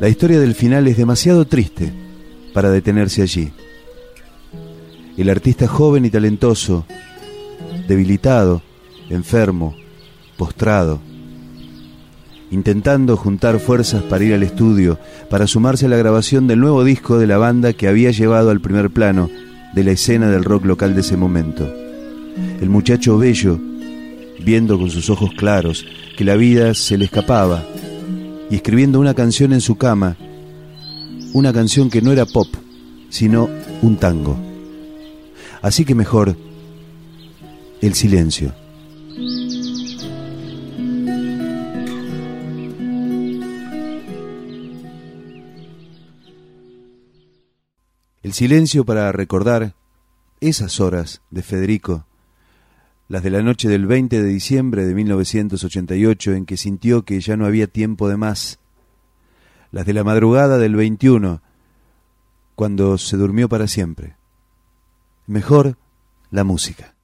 La historia del final es demasiado triste para detenerse allí. El artista joven y talentoso, debilitado, enfermo, postrado, intentando juntar fuerzas para ir al estudio, para sumarse a la grabación del nuevo disco de la banda que había llevado al primer plano de la escena del rock local de ese momento. El muchacho bello, viendo con sus ojos claros que la vida se le escapaba, y escribiendo una canción en su cama, una canción que no era pop, sino un tango. Así que mejor el silencio. El silencio para recordar esas horas de Federico, las de la noche del 20 de diciembre de 1988 en que sintió que ya no había tiempo de más, las de la madrugada del 21, cuando se durmió para siempre. Mejor la música.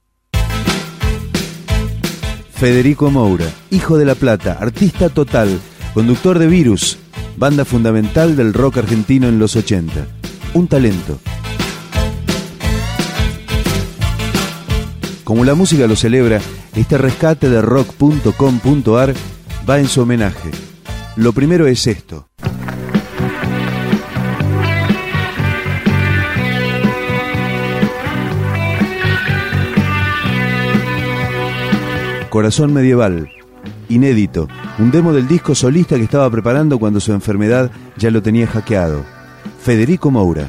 Federico Moura, hijo de La Plata, artista total, conductor de Virus, banda fundamental del rock argentino en los 80. Un talento. Como la música lo celebra, este rescate de rock.com.ar va en su homenaje. Lo primero es esto. Corazón Medieval, inédito, un demo del disco solista que estaba preparando cuando su enfermedad ya lo tenía hackeado. Federico Moura.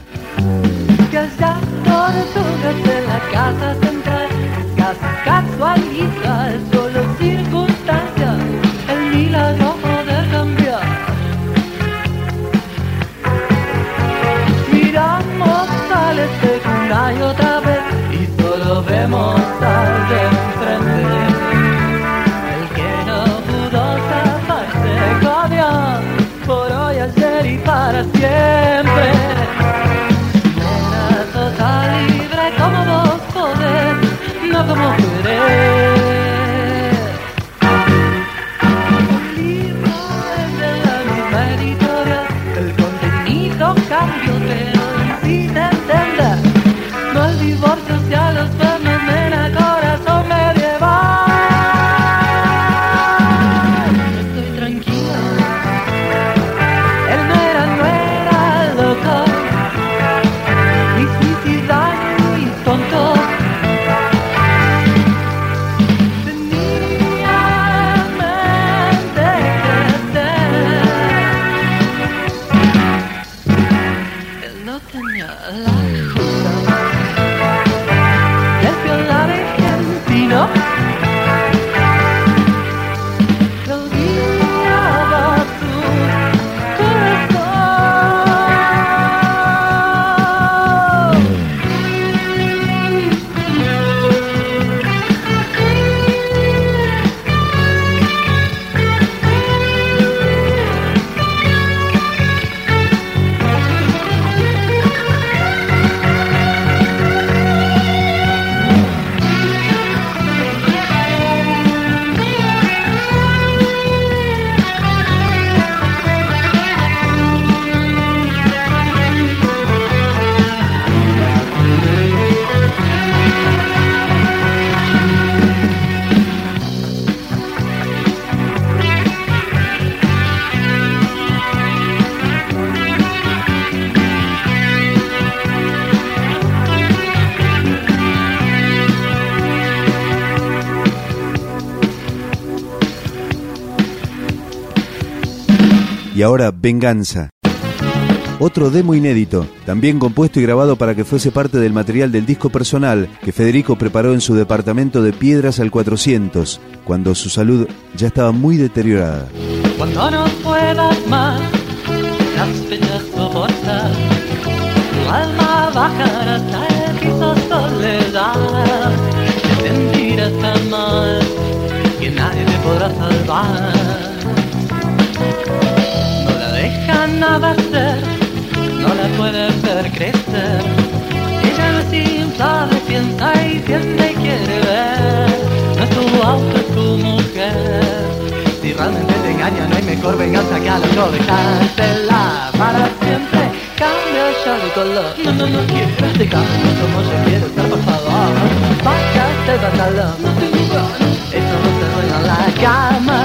Ahora Venganza. Otro demo inédito, también compuesto y grabado para que fuese parte del material del disco personal que Federico preparó en su departamento de Piedras al 400, cuando su salud ya estaba muy deteriorada. Cuando no puedas más las penas soportar, tu alma bajará hasta el piso soledad. Te sentirás tan mal que nadie te podrá salvar. Deja nada hacer, no la puede ver crecer. Ella no es simple, piensa y siente y quiere ver. No es tu auto, es tu mujer. Si realmente te engaña, no hay mejor venganza que al otro dejártela para siempre. Cambia ya de color, no, no, no quiero dejarme como yo quiero estar, por favor. Bájate el pantalón, no tengo ganas, eso no se ruega en la cama.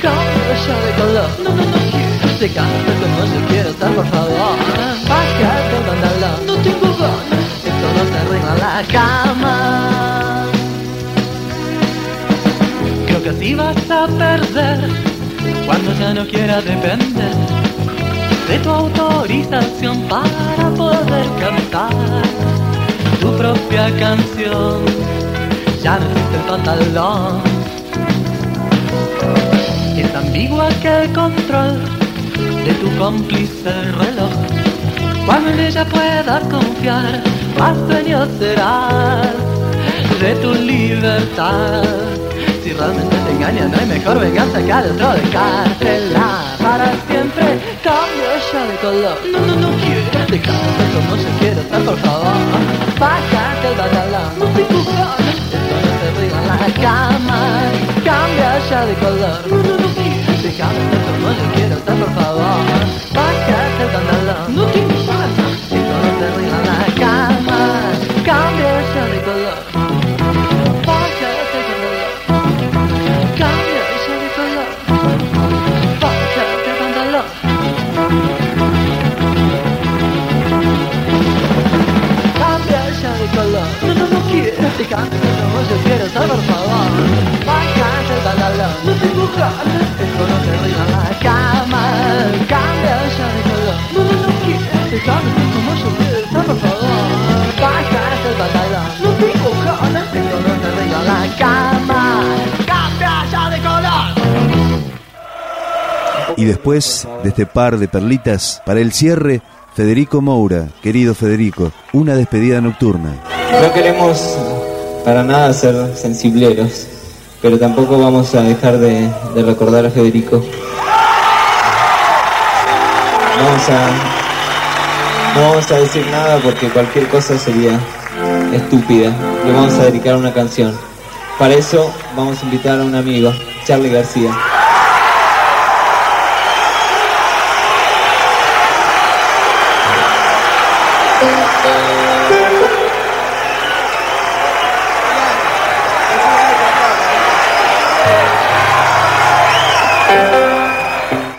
Cambia ya de color, no, no, no quiero dejarme como yo quiero estar, por favor. Bájate el pantalón, no tengo ganas, eso no se arregla en la cama. Creo que así vas a perder cuando ya no quieras depender de tu autorización para poder cantar tu propia canción. Ya no existe el pantalón. Es ambigua que el control de tu cómplice reloj. Cuando en ella puedas confiar, más dueño serás de tu libertad. Si realmente te engaña, no hay mejor venganza que al otro dejártela para siempre. Cambio ya de color. No, no, no quiero dejarme como yo quiero estar, por favor. Bájate el pantalón. No tengo ganas. Esto no se ríe en la cama. Cambia ya de color. No, no, no quiero dejarme dejarme como yo quiero estar, por favor. Bájate el pantalón. No tengo ganas. Esto no se ríe en la cama. Cambia ya de color. No, no, no quiero dejarme como yo quiero estar, por favor. Bájate el pantalón. No tengo ganas. Esto no se ríe en la cama. Cambia ya de color. Y después de este par de perlitas, para el cierre, Federico Moura, querido Federico, una despedida nocturna. No queremos para nada ser sensibleros, pero tampoco vamos a dejar de, de recordar a Federico. No vamos a, no vamos a decir nada porque cualquier cosa sería estúpida. Le vamos a dedicar una canción. Para eso vamos a invitar a un amigo, Charlie García.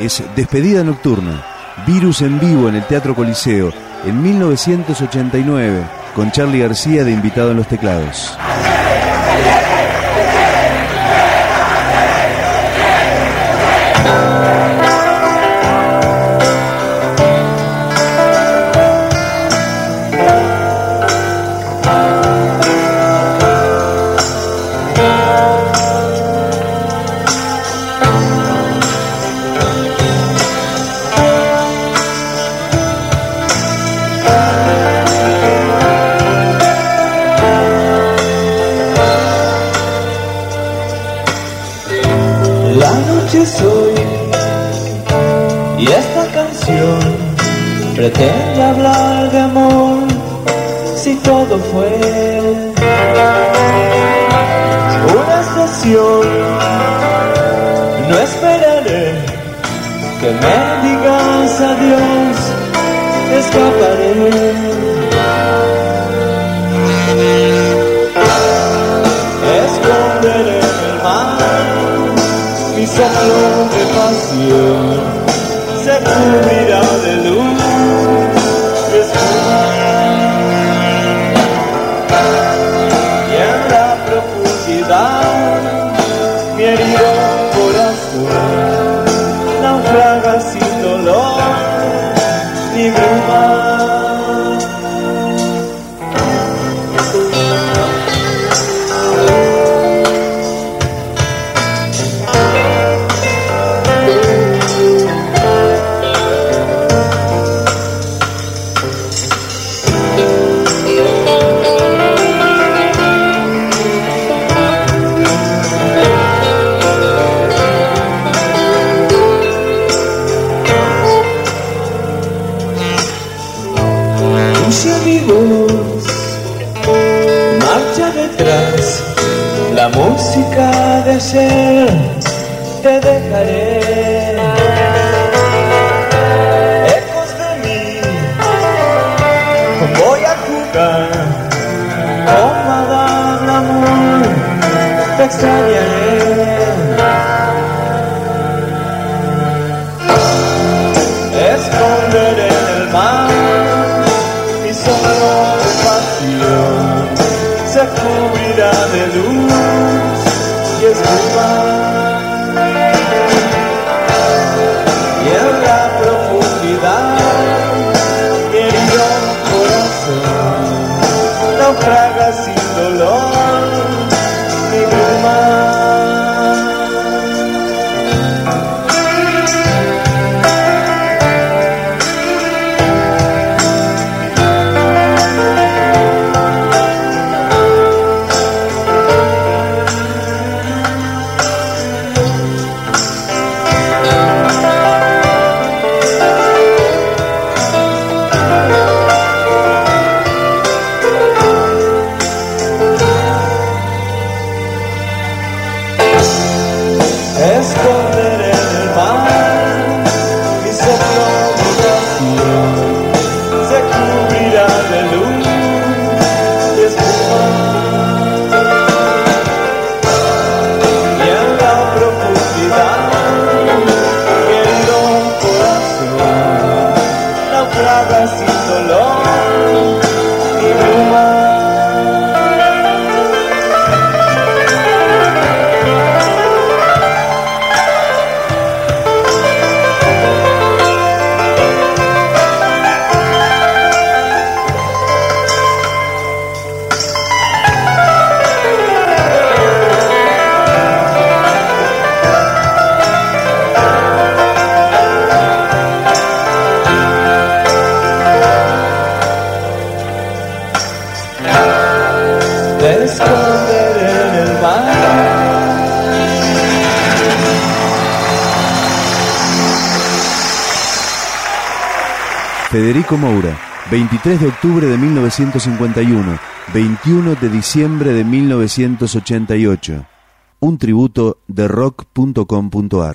Es Despedida Nocturna, Virus en vivo en el Teatro Coliseo, en 1989, con Charlie García de invitado en los teclados. Todo fue una estación. No esperaré que me digas adiós, escaparé. Esconderé en el mar mi soplo de pasión se cubrirá de luz Next time, yeah. Federico Moura, 23 de octubre de 1951, 21 de diciembre de 1988. Un tributo de rock.com.ar